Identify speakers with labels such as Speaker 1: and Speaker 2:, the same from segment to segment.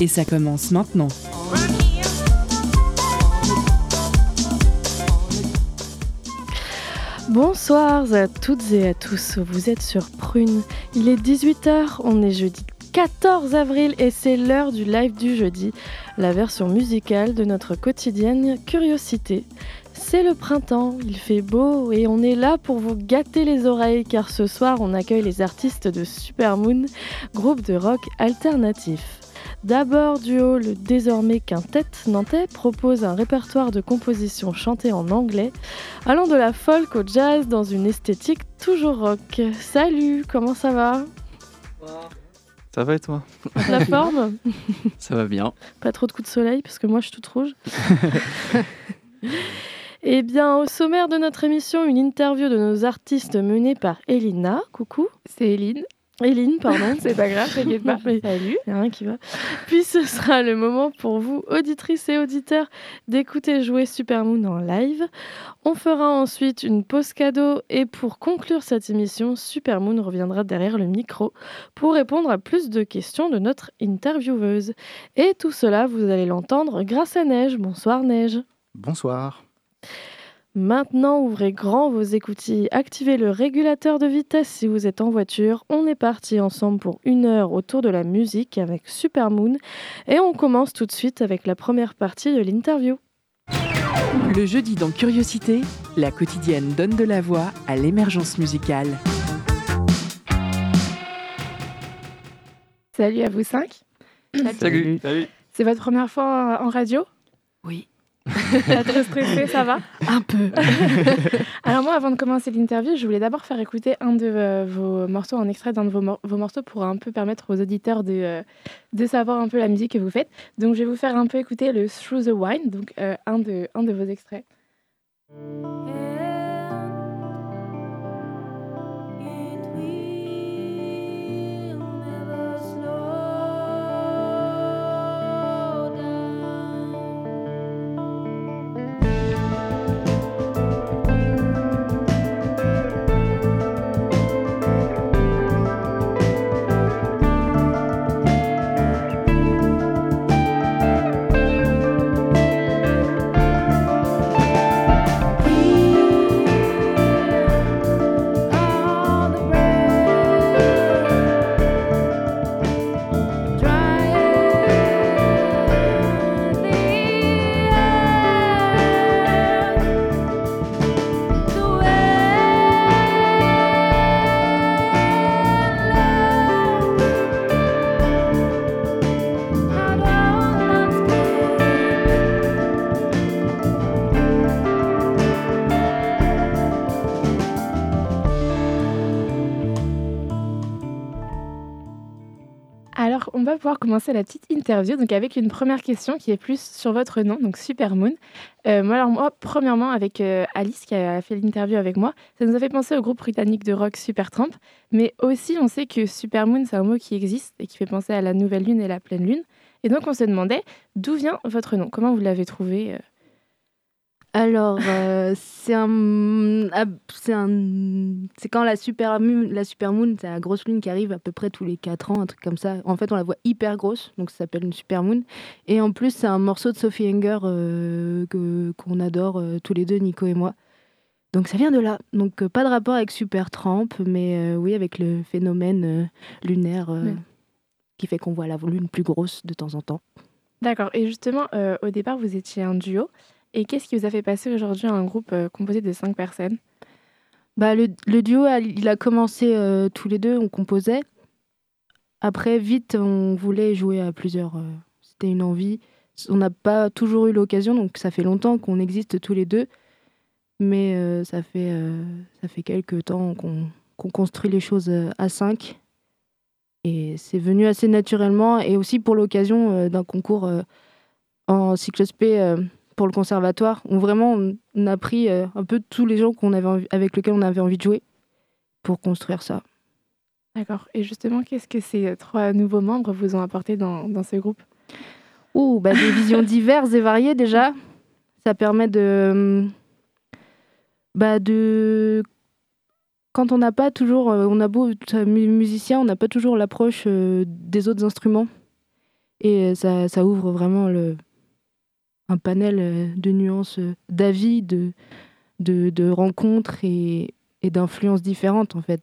Speaker 1: Et ça commence maintenant.
Speaker 2: Bonsoir à toutes et à tous, vous êtes sur Prune. Il est 18h, on est jeudi 14 avril et c'est l'heure du live du jeudi, la version musicale de notre quotidienne Curiosité. C'est le printemps, il fait beau et on est là pour vous gâter les oreilles car ce soir on accueille les artistes de Supermoon, groupe de rock alternatif. D'abord, duo, le désormais quintet nantais propose un répertoire de compositions chantées en anglais, allant de la folk au jazz dans une esthétique toujours rock. Salut, comment ça va?
Speaker 3: Ça va et toi?
Speaker 2: La forme?
Speaker 3: Ça va bien.
Speaker 2: Pas trop de coups de soleil parce que moi je suis toute rouge. Eh bien, au sommaire de notre émission, une interview de nos artistes menée par Elina. Coucou.
Speaker 4: C'est Eline.
Speaker 2: Eline, pardon, c'est pas grave, t'inquiète pas.
Speaker 4: Salut.
Speaker 2: Il y a rien qui va. Puis ce sera le moment pour vous, auditrices et auditeurs, d'écouter jouer Supermoon en live. On fera ensuite une pause cadeau et pour conclure cette émission, Supermoon reviendra derrière le micro pour répondre à plus de questions de notre intervieweuse. Et tout cela, vous allez l'entendre grâce à Neige. Bonsoir Neige.
Speaker 5: Bonsoir.
Speaker 2: Maintenant, ouvrez grand vos écoutilles, activez le régulateur de vitesse si vous êtes en voiture. On est parti ensemble pour une heure autour de la musique avec Supermoon et on commence tout de suite avec la première partie de l'interview.
Speaker 1: Le jeudi dans Curiosité, la quotidienne donne de la voix à l'émergence musicale.
Speaker 4: Salut à vous cinq.
Speaker 3: Salut. Salut.
Speaker 4: C'est votre première fois en radio?
Speaker 1: Oui.
Speaker 4: Pas trop stressé, ça va?
Speaker 1: Un peu.
Speaker 4: Alors moi, avant de commencer l'interview, je voulais d'abord faire écouter un de euh, vos morceaux, en extrait d'un de vos, mor- vos morceaux pour un peu permettre aux auditeurs de, euh, de savoir un peu la musique que vous faites. Donc je vais vous faire un peu écouter le Through the Wine, donc euh, un, de, un de vos extraits. Alors, va pouvoir commencer la petite interview donc avec une première question qui est plus sur votre nom, donc Supermoon. Euh, moi, alors moi, premièrement, avec euh, Alice qui a fait l'interview avec moi, ça nous a fait penser au groupe britannique de rock Supertramp, mais aussi on sait que Supermoon, c'est un mot qui existe et qui fait penser à la nouvelle lune et la pleine lune. Et donc, on se demandait d'où vient votre nom? Comment vous l'avez trouvé euh?
Speaker 6: Alors, euh, c'est un, ah, c'est un, c'est quand la super moon, la super moon, c'est la grosse lune qui arrive à peu près tous les 4 ans, un truc comme ça. En fait, on la voit hyper grosse, donc ça s'appelle une super moon. Et en plus, c'est un morceau de Sophie Enger euh, que qu'on adore euh, tous les deux, Nico et moi. Donc ça vient de là. Donc pas de rapport avec Super Tramp, mais oui avec le phénomène lunaire
Speaker 4: Ouais.
Speaker 6: qui fait qu'on voit la lune plus grosse de temps en temps.
Speaker 4: D'accord. Et justement, au départ, vous étiez un duo. Et qu'est-ce qui vous a fait passer aujourd'hui un groupe euh, composé de cinq personnes?
Speaker 6: Bah, le, duo, il a commencé euh, tous les deux, on composait. Après, vite, on voulait jouer à plusieurs. euh, C'était une envie. On n'a pas toujours eu l'occasion, donc ça fait longtemps qu'on existe tous les deux. Mais ça, fait, ça fait quelques temps qu'on construit les choses à cinq. Et c'est venu assez naturellement et aussi pour l'occasion d'un concours en cyclospé pour le conservatoire où vraiment on a pris un peu tous les gens qu'on avait avec lesquels on avait envie de jouer pour construire ça.
Speaker 4: D'accord. Et justement, qu'est-ce que ces trois nouveaux membres vous ont apporté dans, dans ce groupe?
Speaker 6: Ouh, bah, des visions diverses et variées déjà. Ça permet de, bah, de quand on n'a pas toujours, euh, on a beau être musicien, on n'a pas toujours l'approche euh, des autres instruments. Et ça, ça ouvre vraiment le, un panel euh, de nuances, d'avis, de, de, de, rencontres et, et d'influences différentes, en fait.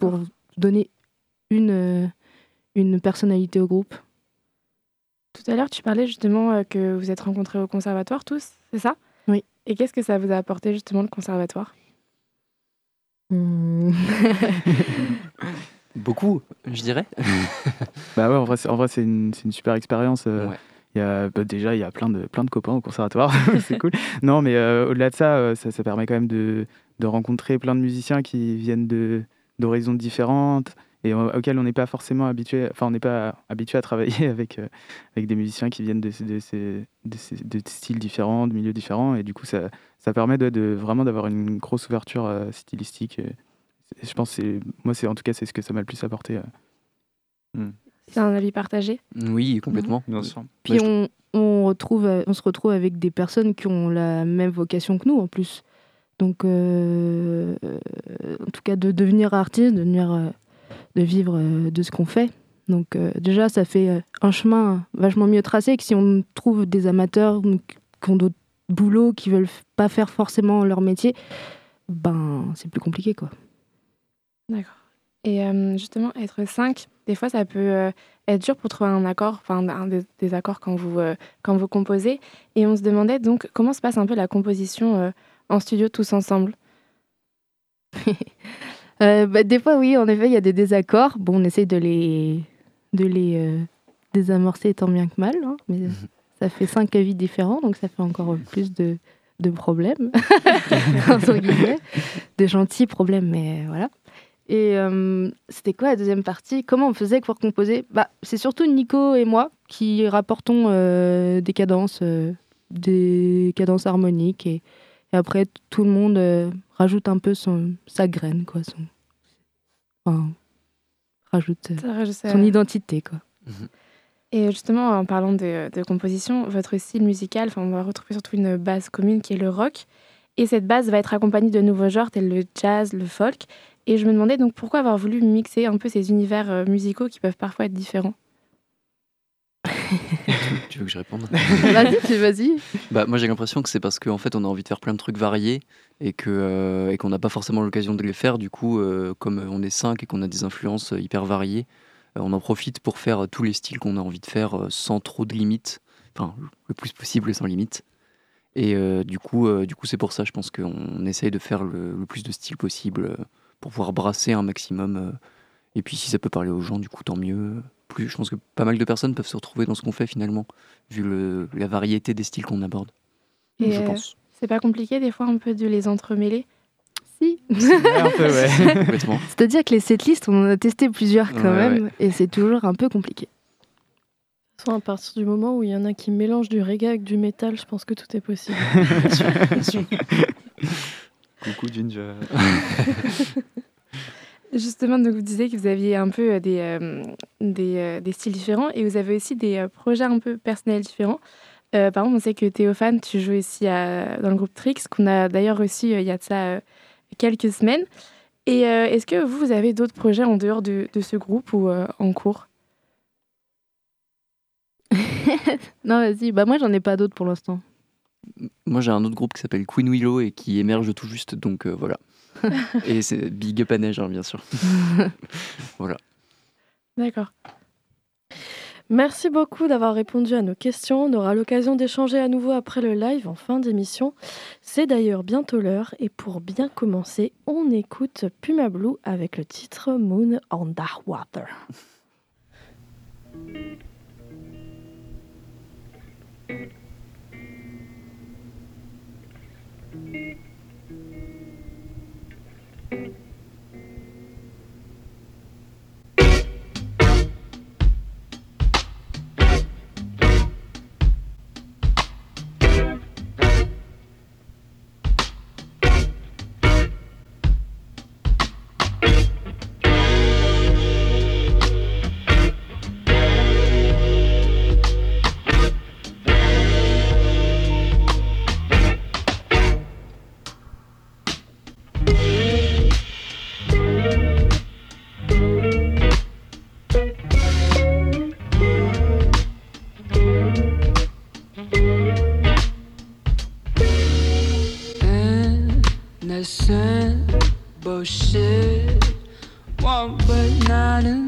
Speaker 6: Pour donner une, une personnalité au groupe.
Speaker 4: Tout à l'heure, tu parlais justement que vous êtes rencontrés au conservatoire tous, c'est ça?
Speaker 6: Oui.
Speaker 4: Et qu'est-ce que ça vous a apporté justement le conservatoire?
Speaker 3: Hmm. Beaucoup, je dirais.
Speaker 5: bah ouais, en vrai, en vrai c'est une, une, super expérience. Euh, bah, déjà, il y a plein de, copains au conservatoire, c'est cool. Non, mais euh, au-delà de ça, euh, ça, ça, permet quand même de, rencontrer plein de musiciens qui viennent d'horizons différentes, et auquel on n'est pas forcément habitué, enfin on n'est pas habitué à travailler avec, euh, avec des musiciens qui viennent de, styles différents, de milieux différents, et du coup ça, permet de, vraiment d'avoir une grosse ouverture stylistique. je pense c'est moi en tout cas c'est ce que ça m'a le plus apporté. Euh.
Speaker 4: C'est un avis partagé
Speaker 3: Oui, complètement.
Speaker 6: Bien sûr. Puis on, on, retrouve, on se retrouve avec des personnes qui ont la même vocation que nous en plus. Donc, en tout cas, de devenir artiste, de devenir de vivre euh, de ce qu'on fait. Donc euh, déjà, ça fait euh, un chemin vachement mieux tracé que si on trouve des amateurs qui ont d'autres boulots, qui veulent pas faire forcément leur métier, ben c'est plus compliqué quoi.
Speaker 4: D'accord. Et justement, être cinq, des fois, ça peut être dur pour trouver un accord, enfin un des, accords quand vous, quand vous composez. Et on se demandait donc comment se passe un peu la composition en studio tous ensemble.
Speaker 6: Euh, bah, des fois, oui, en effet, il y a des désaccords. Bon, on essaye de les, de les euh, désamorcer tant bien que mal, hein, mais mhm. ça fait cinq avis différents, donc ça fait encore plus de, de problèmes, entre guillemets, de gentils problèmes, mais voilà. Et euh, c'était quoi la deuxième partie? Comment on faisait pour composer? Bah, C'est surtout Nico et moi qui rapportons des cadences, des cadences harmoniques et, et après, tout le monde euh, rajoute un peu son, sa graine, quoi. Son, enfin, rajoute, euh, son identité, quoi. Mhm.
Speaker 4: Et justement, en parlant de, de, composition, votre style musical, on va retrouver surtout une base commune qui est le rock. Et cette base va être accompagnée de nouveaux genres tels le jazz, le folk. Et je me demandais donc pourquoi avoir voulu mixer un peu ces univers euh, musicaux qui peuvent parfois être différents
Speaker 3: tu veux que je réponde?
Speaker 6: Vas-y, vas-y.
Speaker 3: Bah, moi, j'ai l'impression que c'est parce qu'en fait, on a envie de faire plein de trucs variés et que euh, et qu'on n'a pas forcément l'occasion de les faire. Du coup, euh, comme on est cinq et qu'on a des influences hyper variées, euh, on en profite pour faire tous les styles qu'on a envie de faire sans trop de limites, enfin le plus possible sans limites. Et du coup, du coup, c'est pour ça, je pense qu'on essaye de faire le, le, plus de styles possible pour pouvoir brasser un maximum. et puis, si ça peut parler aux gens, du coup, tant mieux plus. Je pense que pas mal de personnes peuvent se retrouver dans ce qu'on fait finalement, vu le, la variété des styles qu'on aborde.
Speaker 4: Et je euh, pense. C'est pas compliqué des fois un peu de les entremêler
Speaker 6: si. C'est-à-dire que les setlists, on en a testé plusieurs quand même, et c'est toujours un peu compliqué.
Speaker 2: Soit à partir du moment où il y en a qui mélangent du reggae avec du métal, je pense que tout est possible.
Speaker 5: Coucou Ginger.
Speaker 4: Justement, donc vous disiez que vous aviez un peu euh, des, euh, des, euh, des, styles différents et vous avez aussi des projets un peu personnels différents. par exemple, on sait que Théophane, tu joues ici dans le groupe Trix, qu'on a d'ailleurs reçu il y a de ça quelques semaines. Et est-ce que vous, vous avez d'autres projets en dehors de, de ce groupe ou en cours?
Speaker 6: Non, vas-y. Bah, moi, j'en ai pas d'autres pour l'instant.
Speaker 3: Moi, j'ai un autre groupe qui s'appelle Queen Willow et qui émerge tout juste, donc voilà. Et c'est big up à neige, hein, bien sûr. voilà.
Speaker 4: D'accord.
Speaker 2: Merci beaucoup d'avoir répondu à nos questions. On aura l'occasion d'échanger à nouveau après le live en fin d'émission. C'est d'ailleurs bientôt l'heure. Et pour bien commencer, on écoute Puma Blue avec le titre Moon on Dark Water.
Speaker 7: percent bullshit. One but not enough.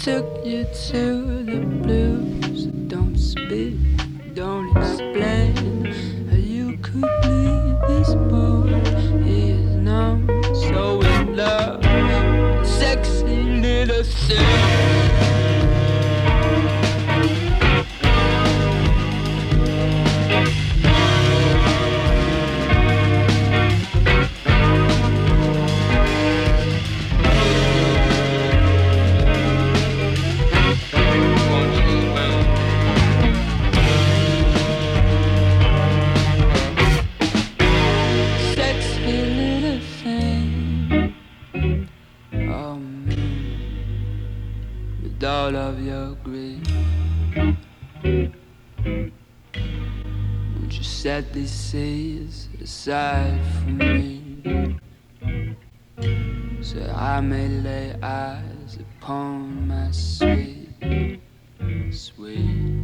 Speaker 7: Took you to upon my sweet, sweet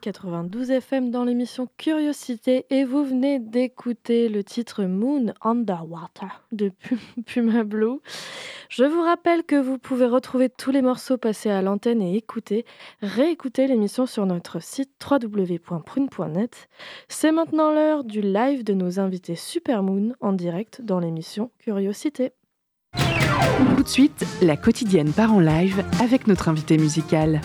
Speaker 2: 92 FM dans l'émission Curiosité et vous venez d'écouter le titre Moon Underwater de Pu- Puma Blue. Je vous rappelle que vous pouvez retrouver tous les morceaux passés à l'antenne et écouter, réécouter l'émission sur notre site www.prune.net. C'est maintenant l'heure du live de nos invités Supermoon en direct dans l'émission Curiosité.
Speaker 1: Tout de suite, la quotidienne part en live avec notre invité musical.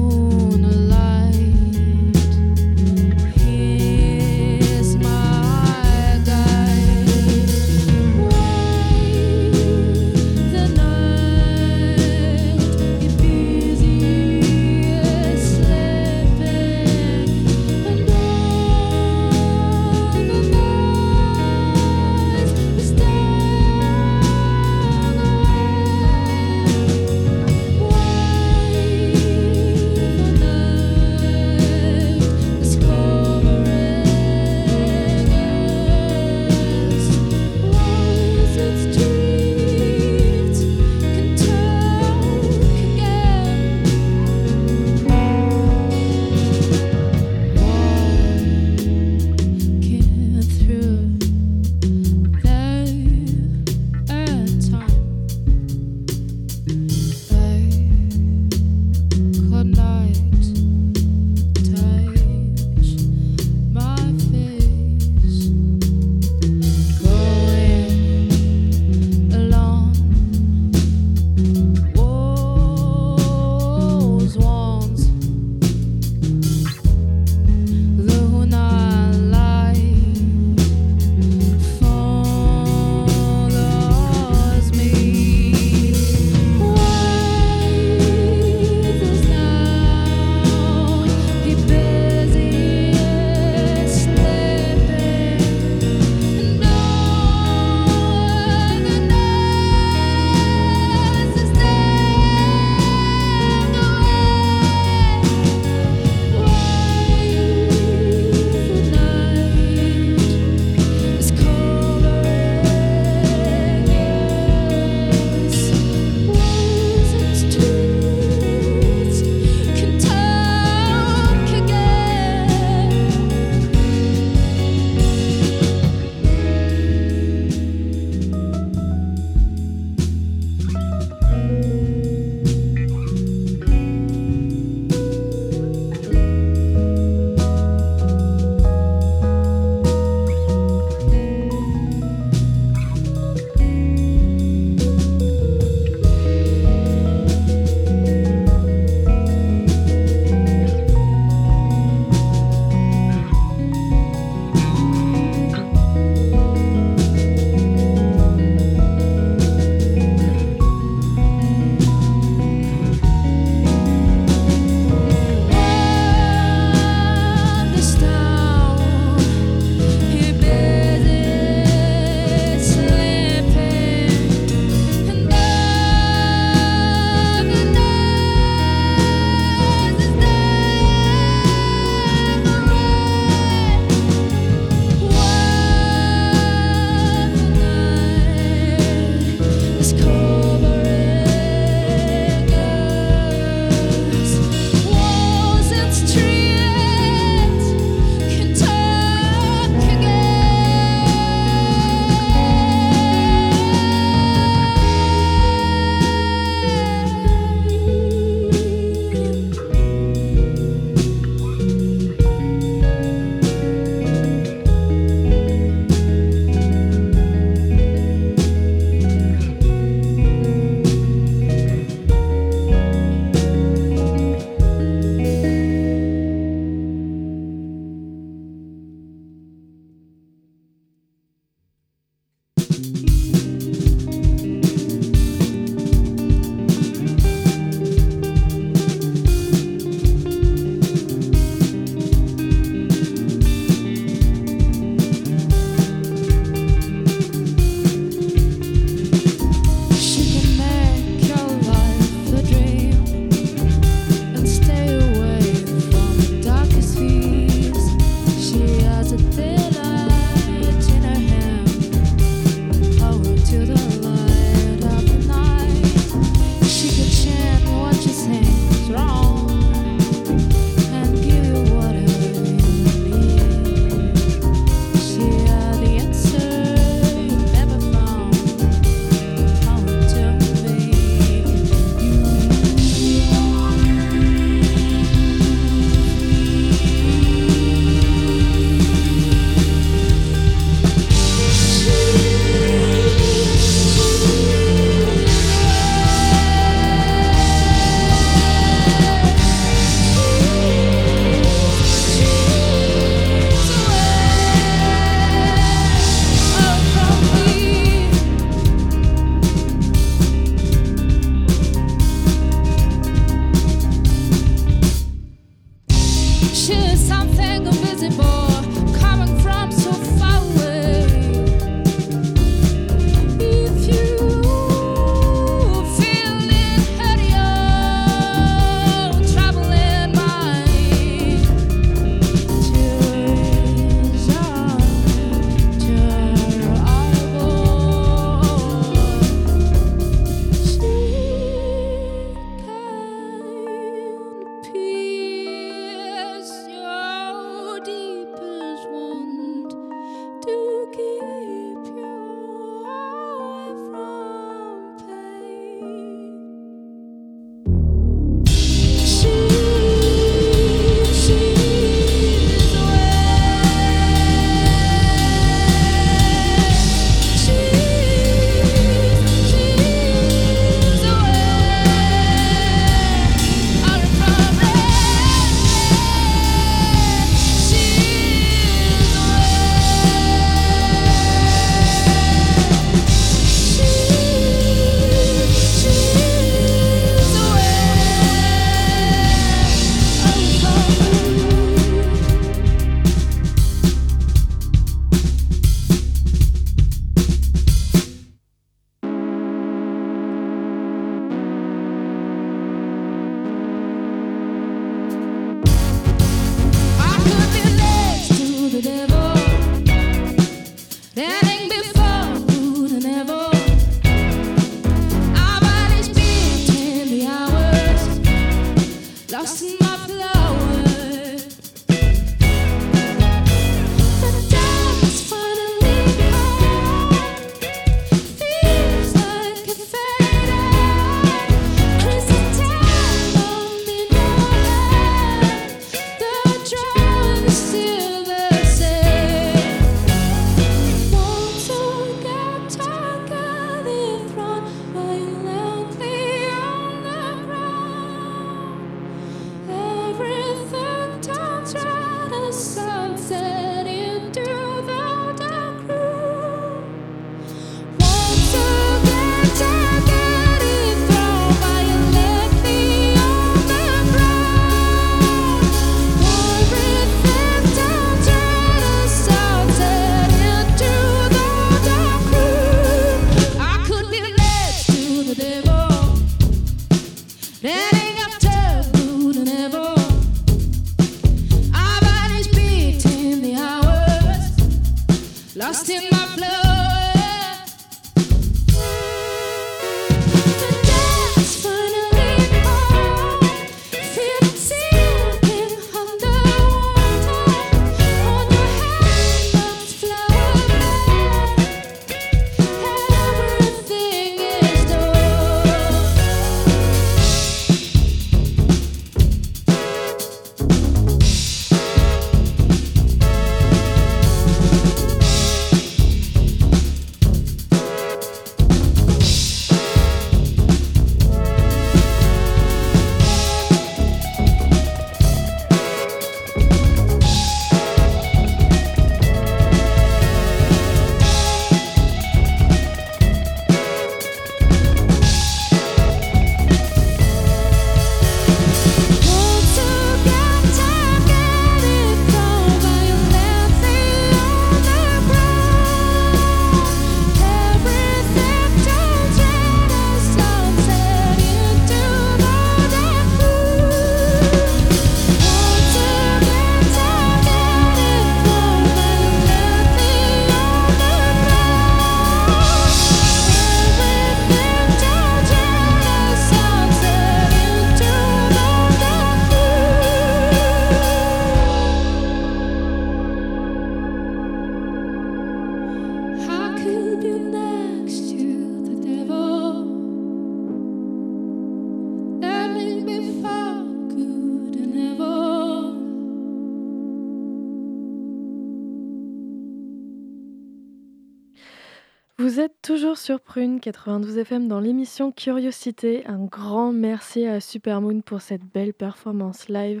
Speaker 2: Sur Prune 92 FM dans l'émission Curiosité. Un grand merci à Supermoon pour cette belle performance live.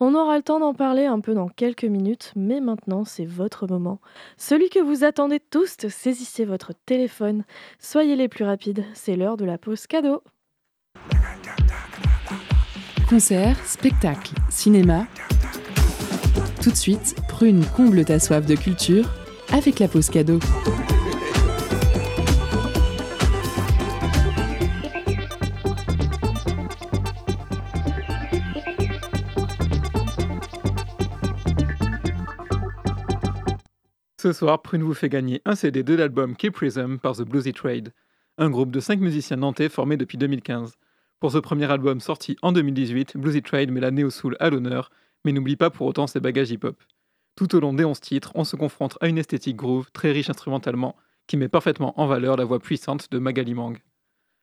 Speaker 2: On aura le temps d'en parler un peu dans quelques minutes, mais maintenant c'est votre moment. Celui que vous attendez tous, saisissez votre téléphone. Soyez les plus rapides, c'est l'heure de la pause cadeau.
Speaker 1: Concert, spectacle, cinéma. Tout de suite, Prune comble ta soif de culture avec la pause cadeau.
Speaker 8: Ce soir, Prune vous fait gagner un CD de l'album Keep Prism par The Bluesy Trade, un groupe de 5 musiciens nantais formé depuis 2015. Pour ce premier album sorti en 2018, Bluesy Trade met la néo-soul à l'honneur, mais n'oublie pas pour autant ses bagages hip-hop. Tout au long des 11 titres, on se confronte à une esthétique groove très riche instrumentalement, qui met parfaitement en valeur la voix puissante de Magali Mang.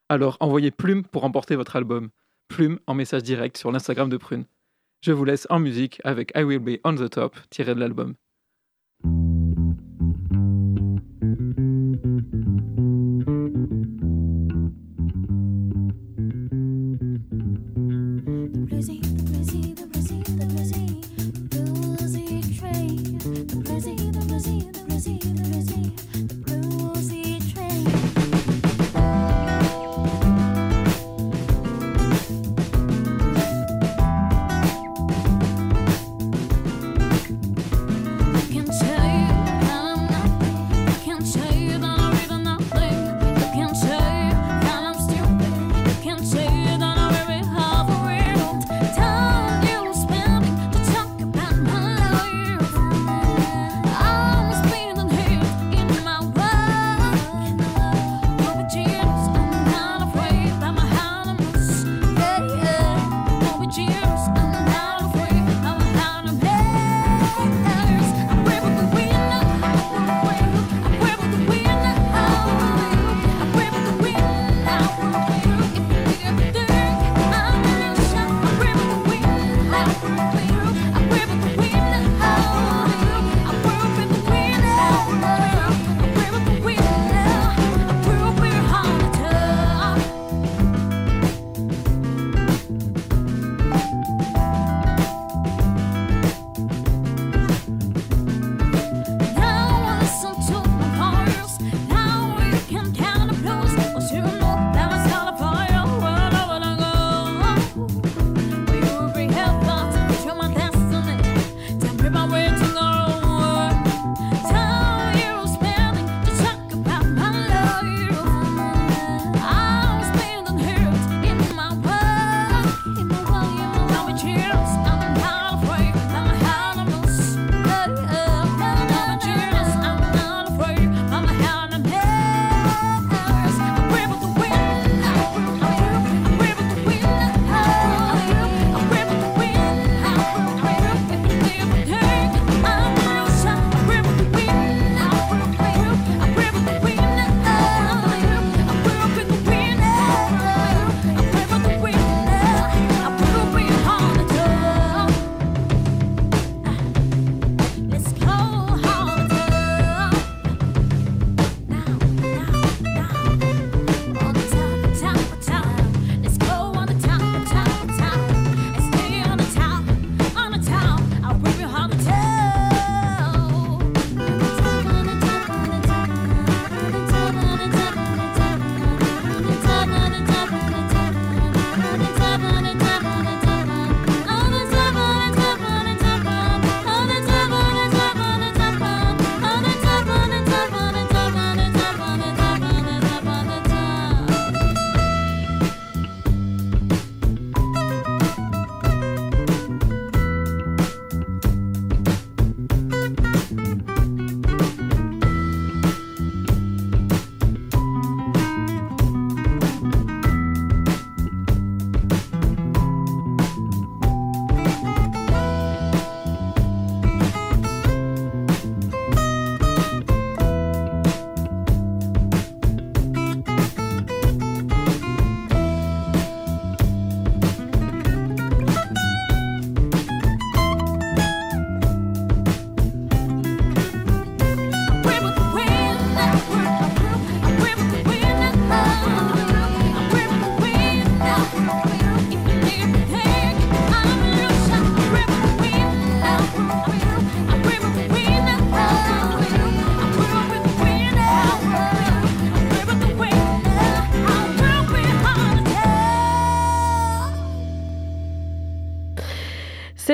Speaker 8: Alors envoyez Plume pour remporter votre album. Plume en message direct sur l'Instagram de Prune. Je vous laisse en musique avec I Will Be On The Top tiré de l'album. the Brizzy, the Brizzy, the Brizzy, the Brizzy.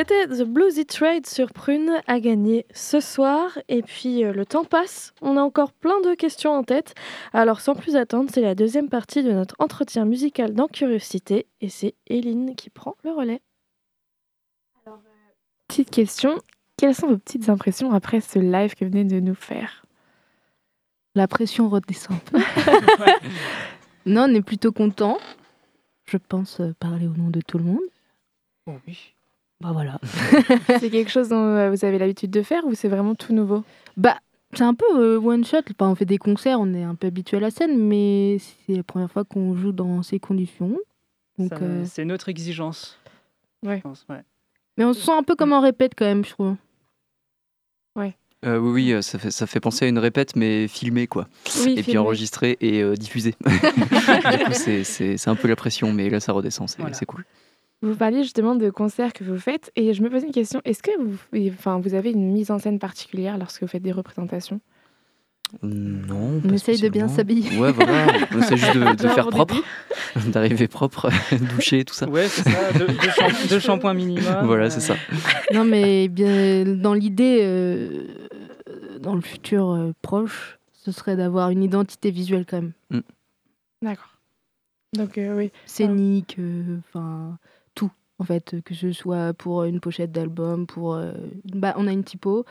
Speaker 2: C'était The Bluesy Trade sur Prune à gagner ce soir. Et puis euh, le temps passe, on a encore plein de questions en tête. Alors sans plus attendre, c'est la deuxième partie de notre entretien musical dans Curiosité. Et c'est Eline qui prend le relais.
Speaker 4: Alors, euh, petite question, quelles sont vos petites impressions après ce live que vous venez de nous faire?
Speaker 6: La pression redescend un peu. non, on est plutôt content. Je pense euh, parler au nom de tout le monde.
Speaker 5: Oh oui.
Speaker 6: Bah voilà.
Speaker 4: c'est quelque chose dont euh, vous avez l'habitude de faire ou c'est vraiment tout nouveau?
Speaker 6: Bah, c'est un peu euh, one shot. Enfin, on fait des concerts, on est un peu habitué à la scène, mais c'est la première fois qu'on joue dans ces conditions. Donc, euh,
Speaker 9: C'est notre exigence.
Speaker 4: Ouais.
Speaker 9: je pense, ouais.
Speaker 6: Mais on se sent un peu comme en répète quand même, je trouve.
Speaker 3: Euh, oui, oui, ça fait, ça fait penser à une répète, mais filmée, quoi.
Speaker 4: Oui,
Speaker 3: et puis enregistrée et euh, diffusée. du coup, c'est- c'est c'est un peu la pression, mais là, ça redescend, c'est
Speaker 9: Voilà.
Speaker 3: c'est cool.
Speaker 4: Vous parliez justement de concerts que vous faites et je me posais une question. Est-ce que vous, enfin, vous avez une mise en scène particulière lorsque vous faites des représentations?
Speaker 3: Non.
Speaker 6: On essaye de bien s'habiller.
Speaker 3: Ouais, voilà. On essaie juste de, de faire propre, d'arriver propre, doucher, tout ça.
Speaker 9: Ouais, c'est ça, deux, deux shampoings minimum.
Speaker 3: Voilà,
Speaker 9: euh,
Speaker 3: c'est ça.
Speaker 6: Non, mais bien, dans l'idée, euh, dans le futur euh, proche, ce serait d'avoir une identité visuelle quand même.
Speaker 4: D'accord. Donc euh, oui.
Speaker 6: Scénique, enfin. En fait, que ce soit pour une pochette d'album, pour. euh, bah, on a une typo,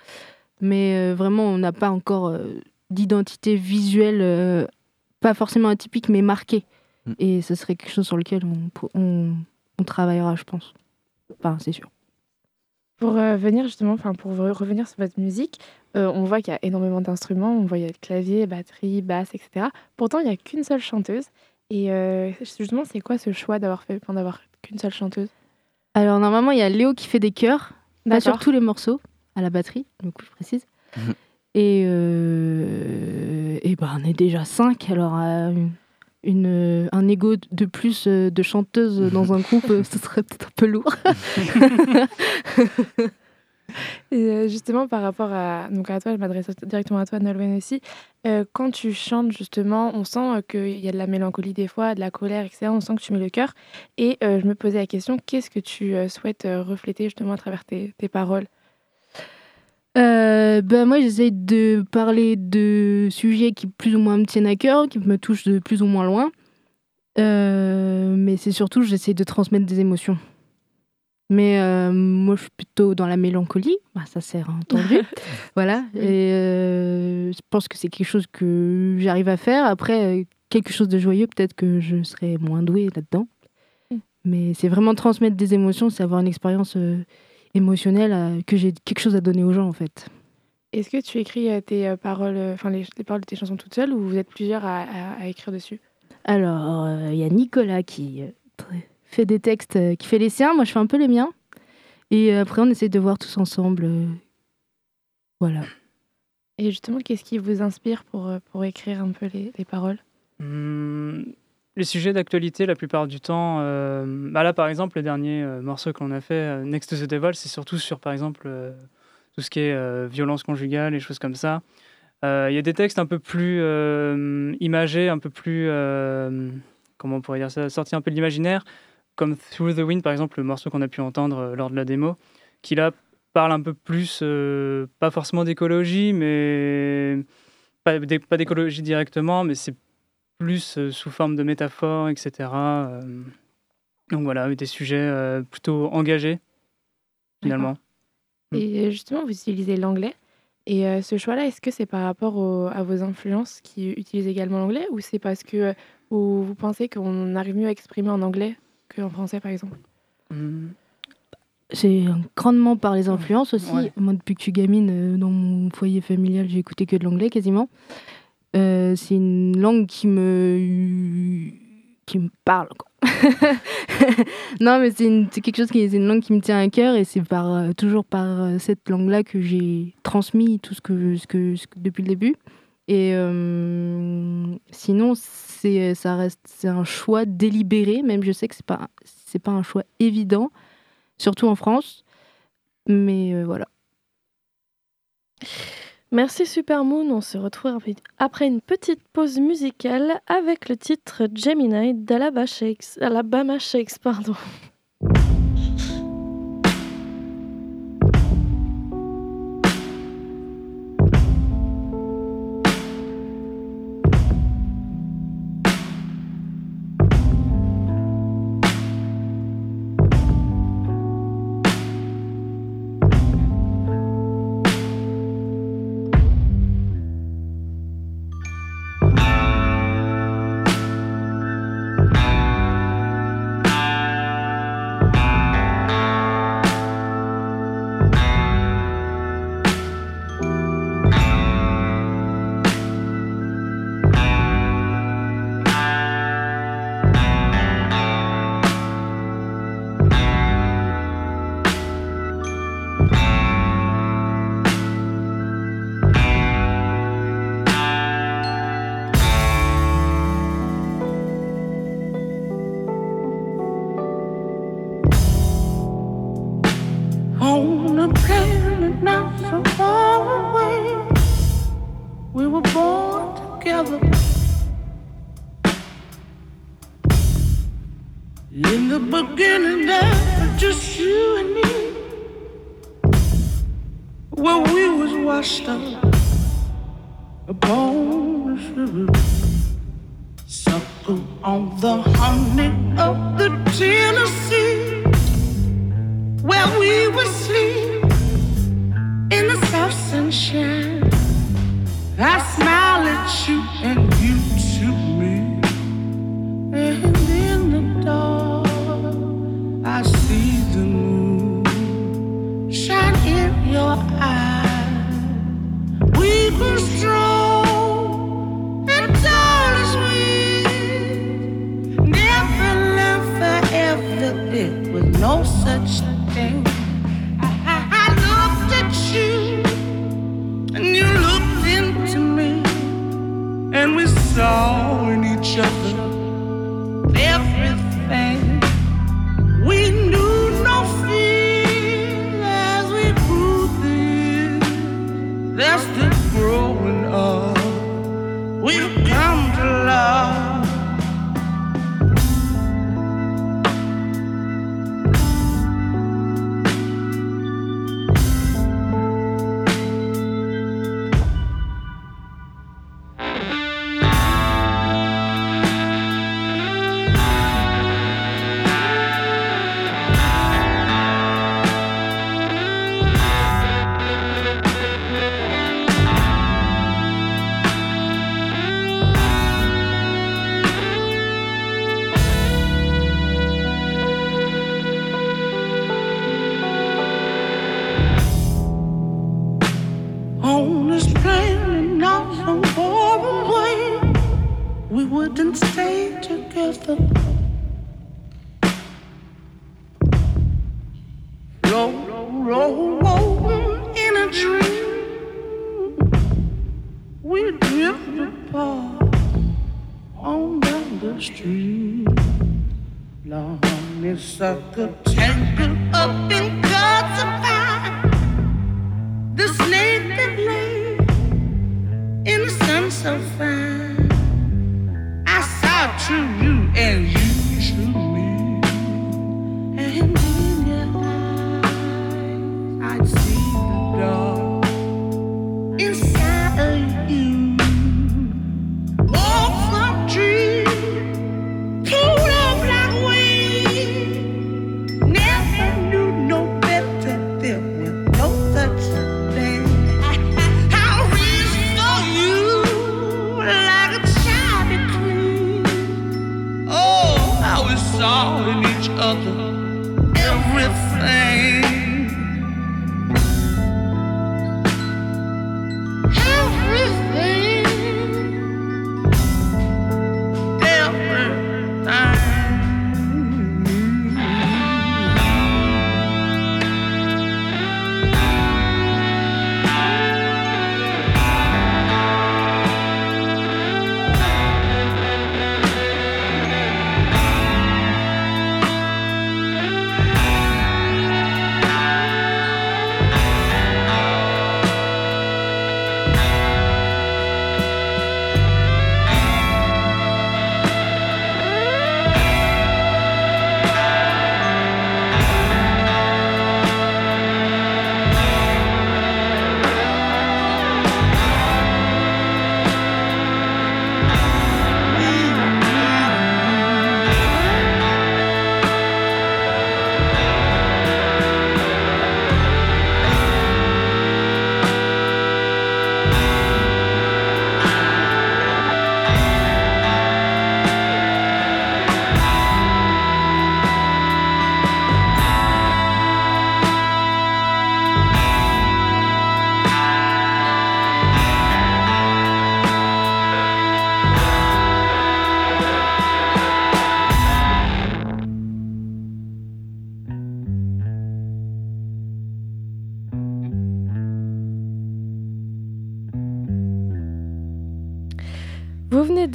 Speaker 6: mais euh, vraiment, on n'a pas encore euh, d'identité visuelle, euh, pas forcément atypique, mais marquée.
Speaker 3: Mm.
Speaker 6: Et ce serait quelque chose sur lequel on, on, on travaillera, je pense. Enfin, c'est sûr.
Speaker 4: Pour venir justement, enfin pour re- revenir sur votre musique, euh, on voit qu'il y a énormément d'instruments, on voit il y a le clavier, batterie, basse, etc. Pourtant, il n'y a qu'une seule chanteuse. Et euh, justement, c'est quoi ce choix d'avoir fait, d'avoir qu'une seule chanteuse?
Speaker 6: Alors, normalement, il y a Léo qui fait des chœurs. Pas sur tous les morceaux, à la batterie, du coup, je précise. Et, euh, et ben, on est déjà cinq, alors euh, une, une- un ego de plus euh, de chanteuse dans un groupe, euh, ce serait peut-être un peu lourd.
Speaker 4: Et euh, justement, par rapport à, donc à toi, je m'adresse directement à toi, Nolwenn aussi. Euh, quand tu chantes, justement, on sent euh, qu'il y a de la mélancolie des fois, de la colère, etc. On sent que tu mets le cœur. Et je me posais la question, qu'est-ce que tu souhaites refléter justement à travers tes, tes paroles?
Speaker 6: Ben, moi, j'essaye de parler de sujets qui plus ou moins me tiennent à cœur, qui me touchent de plus ou moins loin. Mais c'est surtout, j'essaie de transmettre des émotions. Mais euh, moi, je suis plutôt dans la mélancolie. Bah, ça sert entendu. voilà. Et euh, je pense que c'est quelque chose que j'arrive à faire. Après, euh, quelque chose de joyeux, peut-être que je serais moins douée là-dedans.
Speaker 4: Mm.
Speaker 6: Mais c'est vraiment transmettre des émotions, c'est avoir une expérience euh, émotionnelle, euh, que j'ai quelque chose à donner aux gens, en fait.
Speaker 4: Est-ce que tu écris tes euh, paroles, enfin les, les paroles de tes chansons toute seule ou vous êtes plusieurs à, à- à écrire dessus?
Speaker 6: Alors, euh, il y a Nicolas qui euh, fait des textes, euh, qui fait les siens, moi je fais un peu les miens. Et euh, après, on essaie de voir tous ensemble. euh, voilà.
Speaker 4: Et justement, qu'est-ce qui vous inspire pour, pour écrire un peu les, les paroles?
Speaker 9: Hmm, les sujets d'actualité, la plupart du temps, euh, bah là par exemple, le dernier euh, morceau qu'on a fait, euh, Next to the Devil, c'est surtout sur par exemple euh, tout ce qui est euh, violence conjugale et choses comme ça. Euh, Il y a des textes un peu plus euh, imagés, un peu plus, euh, comment on pourrait dire ça, sortis un peu de l'imaginaire, comme Through the Wind par exemple, le morceau qu'on a pu entendre euh, lors de la démo, qui là parle un peu plus, euh, pas forcément d'écologie, mais pas d'é- pas d'écologie directement, mais c'est plus euh, sous forme de métaphores, etc. euh, donc voilà, des sujets plutôt engagés, finalement. Mm.
Speaker 4: Et justement, vous utilisez l'anglais. Et ce choix-là, est-ce que c'est par rapport au- à vos influences qui utilisent également l'anglais ou c'est parce que vous pensez qu'on arrive mieux à exprimer en anglais qu'en français, par exemple
Speaker 9: Mm.
Speaker 6: C'est grandement par les influences aussi.
Speaker 9: Ouais.
Speaker 6: Moi, depuis que je suis gamine, euh, dans mon foyer familial, j'ai écouté que de l'anglais quasiment. Euh, c'est une langue qui me qui me parle. quoi. non, mais c'est une- quelque chose qui c'est une langue qui me tient à cœur et c'est par euh, toujours par cette langue-là que j'ai transmis tout ce que, ce que, ce que- depuis le début. Et euh, sinon, c'est ça reste c'est un choix délibéré. Même je sais que c'est pas pas un choix évident, surtout en France. Mais euh, voilà.
Speaker 2: Merci Supermoon, on se retrouve après- après une petite pause musicale avec le titre Gemini d'Alabama Shakes. Alabama Shakes pardon.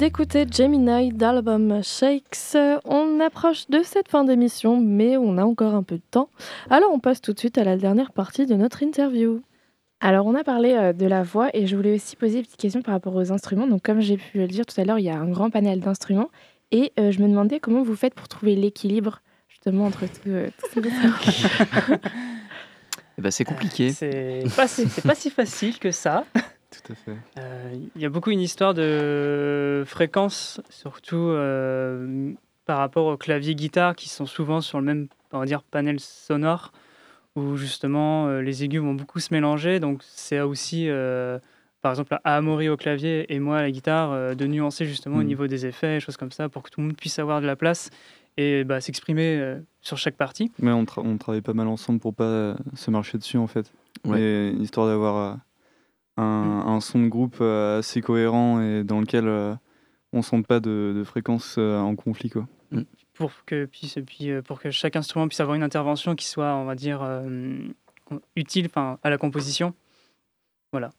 Speaker 2: D'écouter Gemini d'album Shakes. On approche de cette fin d'émission, mais on a encore un peu de temps. Alors on passe tout de suite à la dernière partie de notre interview.
Speaker 4: Alors, on a parlé euh, de la voix et je voulais aussi poser une petite question par rapport aux instruments. Donc, comme j'ai pu le dire tout à l'heure, il y a un grand panel d'instruments et euh, je me demandais comment vous faites pour trouver l'équilibre justement entre tout, euh, tous ces instruments.
Speaker 3: Eh ben, c'est compliqué.
Speaker 9: C'est pas, si- c'est pas si facile que ça.
Speaker 5: Tout à fait.
Speaker 9: Euh, Il y a beaucoup une histoire de fréquence, surtout euh, par rapport aux claviers guitare qui sont souvent sur le même on va dire, panel sonore où justement euh, les aigus vont beaucoup se mélanger. Donc c'est aussi, euh, par exemple, à Amaury au clavier et moi à la guitare, euh, de nuancer justement au
Speaker 5: Mm.
Speaker 9: niveau des effets, choses comme ça, pour que tout le monde puisse avoir de la place et bah, s'exprimer euh, sur chaque partie.
Speaker 10: Mais on, tra- on travaille pas mal ensemble pour pas se marcher dessus en fait.
Speaker 3: Ouais.
Speaker 10: Et histoire d'avoir euh, un, un son de groupe euh, assez cohérent et dans lequel euh, on sente pas de, de fréquence euh, en conflit quoi.
Speaker 9: pour que puisse puis pour que chaque instrument puisse avoir une intervention qui soit on va dire euh, utile enfin à la composition voilà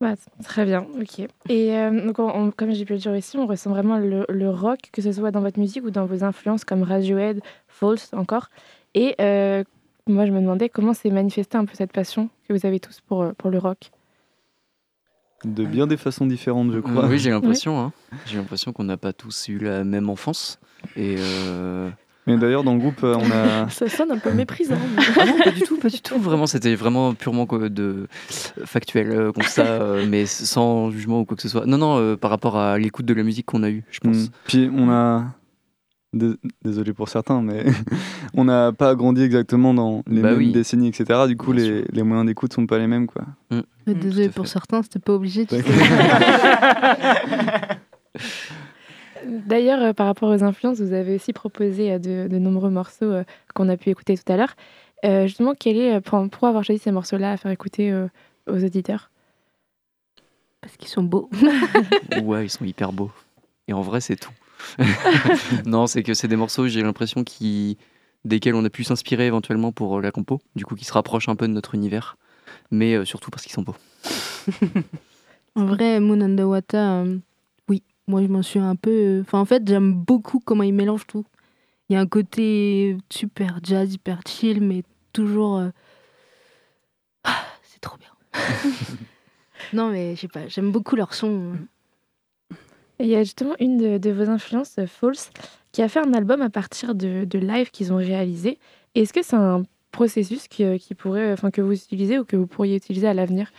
Speaker 4: Bah, très bien, ok. Et euh, donc, on- on- comme j'ai pu le dire ici, on ressent vraiment le, le rock, que ce soit dans votre musique ou dans vos influences comme Radiohead, False encore. Et euh, moi, je me demandais comment s'est manifestée un peu cette passion que vous avez tous pour, pour le rock.
Speaker 10: De bien des façons différentes je crois.
Speaker 3: Oui, j'ai l'impression. hein. J'ai l'impression qu'on n'a pas tous eu la même enfance. Et euh,
Speaker 10: Mais d'ailleurs dans le groupe euh, on a
Speaker 2: Ça sonne un peu méprisant.
Speaker 3: Ah non, pas du tout, pas du tout. Vraiment, c'était vraiment purement de factuel, euh, comme ça, euh, mais sans jugement ou quoi que ce soit. Non, non, euh, par rapport à l'écoute de la musique qu'on a eue, je pense.
Speaker 10: Mm. Puis on a. Dés- Désolé pour certains, mais on n'a pas grandi exactement dans les
Speaker 3: Bah
Speaker 10: mêmes
Speaker 3: oui.
Speaker 10: décennies, etc. Du coup, les, les moyens d'écoute sont pas les mêmes, quoi.
Speaker 3: Mm.
Speaker 6: Euh,
Speaker 10: tout
Speaker 6: Désolé pour
Speaker 10: fait.
Speaker 6: certains, c'était pas obligé.
Speaker 4: D'ailleurs, euh, par rapport aux influences, vous avez aussi proposé euh, de, de nombreux morceaux euh, qu'on a pu écouter tout à l'heure. Euh, justement, quel est, pour, pourquoi avoir choisi ces morceaux-là à faire écouter euh, aux auditeurs?
Speaker 6: Parce qu'ils sont beaux.
Speaker 3: Ouais, ils sont hyper beaux. Et en vrai, c'est tout. non, c'est que c'est des morceaux, j'ai l'impression, qui desquels on a pu s'inspirer éventuellement pour euh, la compo, du coup, qui se rapprochent un peu de notre univers, mais euh, surtout parce qu'ils sont beaux.
Speaker 6: En vrai, Moon Underwater, euh, oui, moi je m'en suis un peu. euh, Enfin, en fait, j'aime beaucoup comment il mélange tout. Il y a un côté super jazz, hyper chill, mais toujours. euh, ah, c'est trop bien. non, mais je sais pas, j'aime beaucoup leur son.
Speaker 4: Et Il y a justement une de, de vos influences, euh, False, qui a fait un album à partir de, de live qu'ils ont réalisé. Est-ce que c'est un processus qui, qui pourrait, enfin, que vous utilisez ou que vous pourriez utiliser à l'avenir?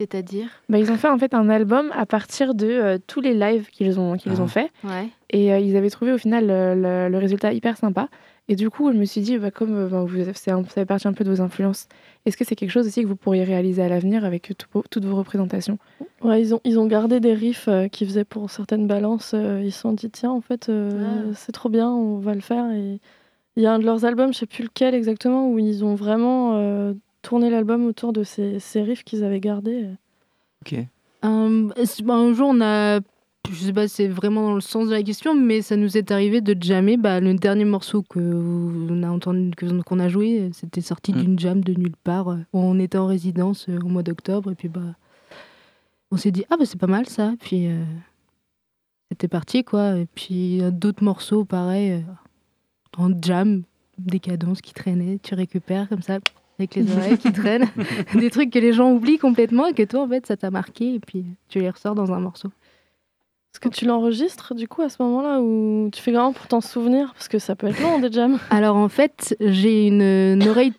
Speaker 6: C'est-à-dire?
Speaker 4: Bah, Ils ont fait en fait un album à partir de euh, tous les lives qu'ils ont, qu'ils
Speaker 3: Ah.
Speaker 4: ont fait.
Speaker 6: Ouais.
Speaker 4: Et euh, ils avaient trouvé au final le, le- le résultat hyper sympa. Et du coup, je me suis dit, bah, comme ben, vous, ça fait partie un peu de vos influences, est-ce que c'est quelque chose aussi que vous pourriez réaliser à l'avenir avec tout toutes vos représentations?
Speaker 2: Ouais, ils ont, ils ont gardé des riffs euh, qu'ils faisaient pour certaines balances. euh, ils se sont dit, tiens, en fait, euh, c'est trop bien, on va le faire. Et il y a un de leurs albums, je sais plus lequel exactement, où ils ont vraiment euh, tourné l'album autour de ces, ces riffs qu'ils avaient gardés.
Speaker 3: Ok.
Speaker 6: Bah, un jour, on a. Je sais pas si c'est vraiment dans le sens de la question, mais ça nous est arrivé de jammer. Bah, le dernier morceau que on a entendu, qu'on a joué, c'était sorti
Speaker 3: Mm.
Speaker 6: d'une jam de nulle part. euh, On était en résidence euh, au mois d'octobre, et puis bah, on s'est dit ah bah c'est pas mal ça. Puis euh, c'était parti quoi. Et puis d'autres morceaux pareil en jam, des cadences qui traînaient, tu récupères comme ça avec les oreilles qui traînent, des trucs que les gens oublient complètement et que toi en fait ça t'a marqué et puis tu les ressors dans un morceau.
Speaker 2: Est-ce que tu l'enregistres du coup à ce moment-là ou tu fais vraiment pour t'en souvenir? Parce que ça peut être long des jams.
Speaker 6: Alors en fait, j'ai une, une oreille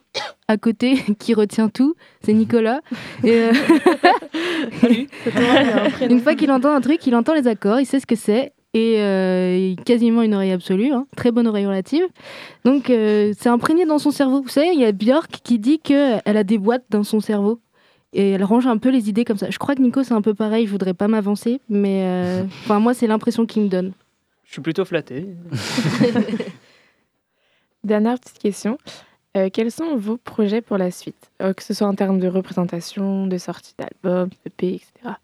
Speaker 6: à côté qui retient tout, c'est Nicolas. Et, euh,
Speaker 2: prénom.
Speaker 6: une fois qu'il entend un truc, il entend les accords, il sait ce que c'est. Et euh, quasiment une oreille absolue, hein, très bonne oreille relative. Donc euh, c'est imprégné dans son cerveau. Vous savez, il y a Björk qui dit qu'elle a des boîtes dans son cerveau. Et elle range un peu les idées comme ça. Je crois que Nico, c'est un peu pareil, je voudrais pas m'avancer. Mais euh, enfin, moi, c'est l'impression qu'il me donne.
Speaker 9: je suis plutôt flatté
Speaker 4: Dernière petite question. Euh, quels sont vos projets pour la suite? Euh, Que ce soit en termes de représentation, de sortie d'albums, EP, etc.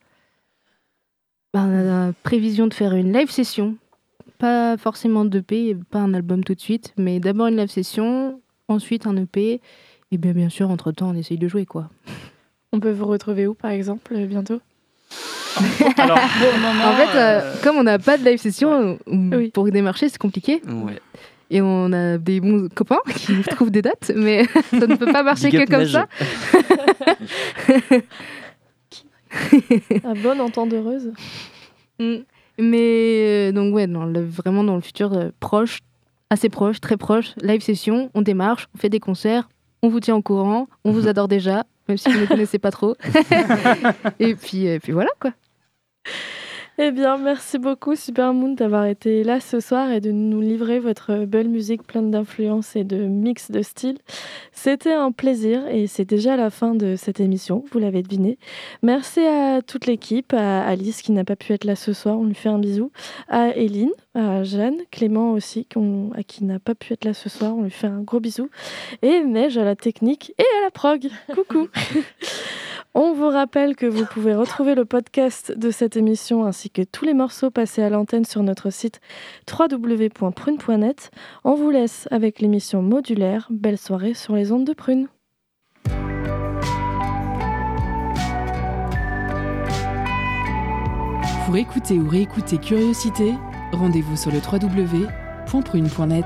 Speaker 6: Ben, on a la prévision de faire une live session. Pas forcément d'EP, pas un album tout de suite, mais d'abord une live session, ensuite un EP. Et bien, bien sûr, entre-temps, on essaye de jouer, quoi.
Speaker 4: On peut vous retrouver où, par exemple, euh, bientôt?
Speaker 9: Alors, pour le moment,
Speaker 6: en fait, euh,
Speaker 9: euh,
Speaker 6: comme on n'a pas de live session, pour démarcher, c'est compliqué.
Speaker 3: Ouais.
Speaker 6: Et on a des bons copains qui nous trouvent des dates, mais ça ne peut pas marcher
Speaker 3: Big
Speaker 6: que
Speaker 3: up
Speaker 6: comme ça.
Speaker 2: À bonne entente heureuse.
Speaker 6: Mm. Mais euh, donc ouais, dans le- vraiment dans le futur euh, proche, assez proche, très proche, live session, on démarche, on fait des concerts, on vous tient au courant, on vous adore déjà, même si vous ne connaissez pas trop. et puis, euh, puis voilà quoi.
Speaker 2: Eh bien, merci beaucoup Supermoon d'avoir été là ce soir et de nous livrer votre belle musique pleine d'influences et de mix de styles. C'était un plaisir et c'est déjà la fin de cette émission, vous l'avez deviné. Merci à toute l'équipe, à Alice qui n'a pas pu être là ce soir, on lui fait un bisou, à Eline, à Jeanne, Clément aussi, à qui n'a pas pu être là ce soir, on lui fait un gros bisou, et Neige à la technique et à la prog. Coucou On vous rappelle que vous pouvez retrouver le podcast de cette émission ainsi que tous les morceaux passés à l'antenne sur notre site www.prune.net. On vous laisse avec l'émission modulaire. Belle soirée sur les ondes de Prune.
Speaker 1: Pour écouter ou réécouter Curiosité, rendez-vous sur le www.prune.net.